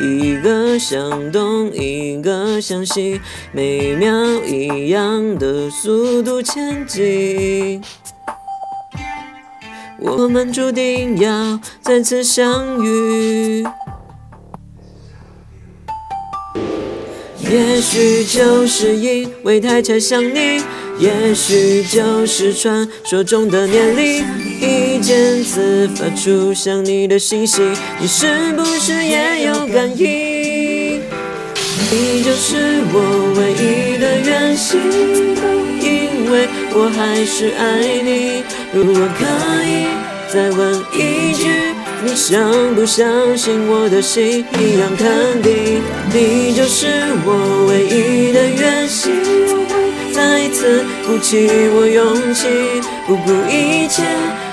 一个向东，一个向西，每秒一样的速度前进。我们注定要再次相遇。也许就是因为太常想你，也许就是传说中的年龄，一见自发出想你的信息，你是不是也有感应？你就是我唯一的远行，因为我还是爱你。如果可以再问一句。你相不相信我的心一样肯定？你就是我唯一的远行，再次鼓起我勇气，不顾一切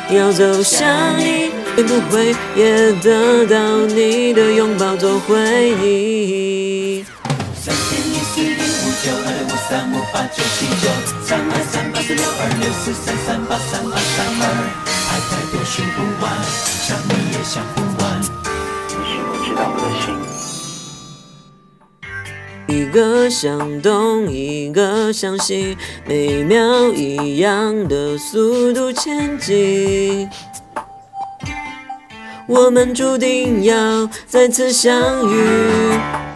要走向你，会不会也得到你的拥抱做回忆？三点一四零五九二六五三五八九七九三二三八四六二六四三三八三八三一个向东，一个向西，每秒一样的速度前进。我们注定要再次相遇，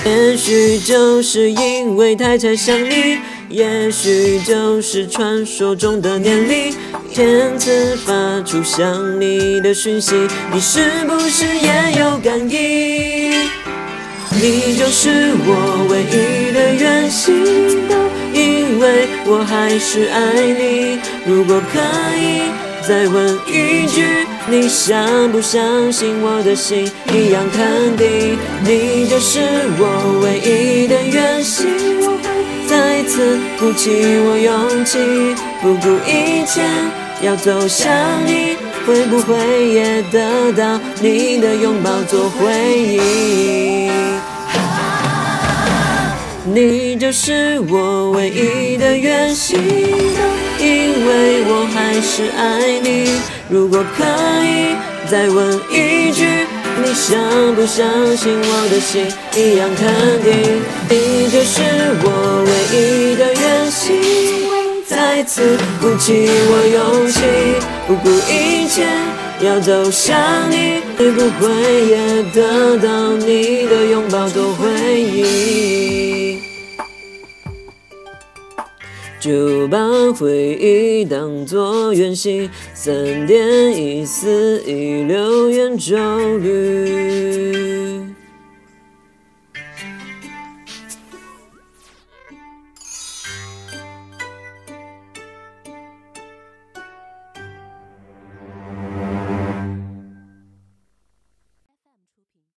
也许就是因为太常想你，也许就是传说中的年龄，天次发出想你的讯息，你是不是也有感应？你就是我唯一的远行，因为我还是爱你。如果可以再问一句，你相不相信我的心一样肯定？你就是我唯一的远行，再次鼓起我勇气，不顾一切要走向你，会不会也得到你的拥抱做回忆？你就是我唯一的远行，因为我还是爱你。如果可以再问一句，你相不相信我的心一样肯定？你就是我唯一的远行，再次鼓起我勇气，不顾一切要走向你，会不会也得到你的拥抱做回忆？就把回忆当作远行，三点一四一六圆周率。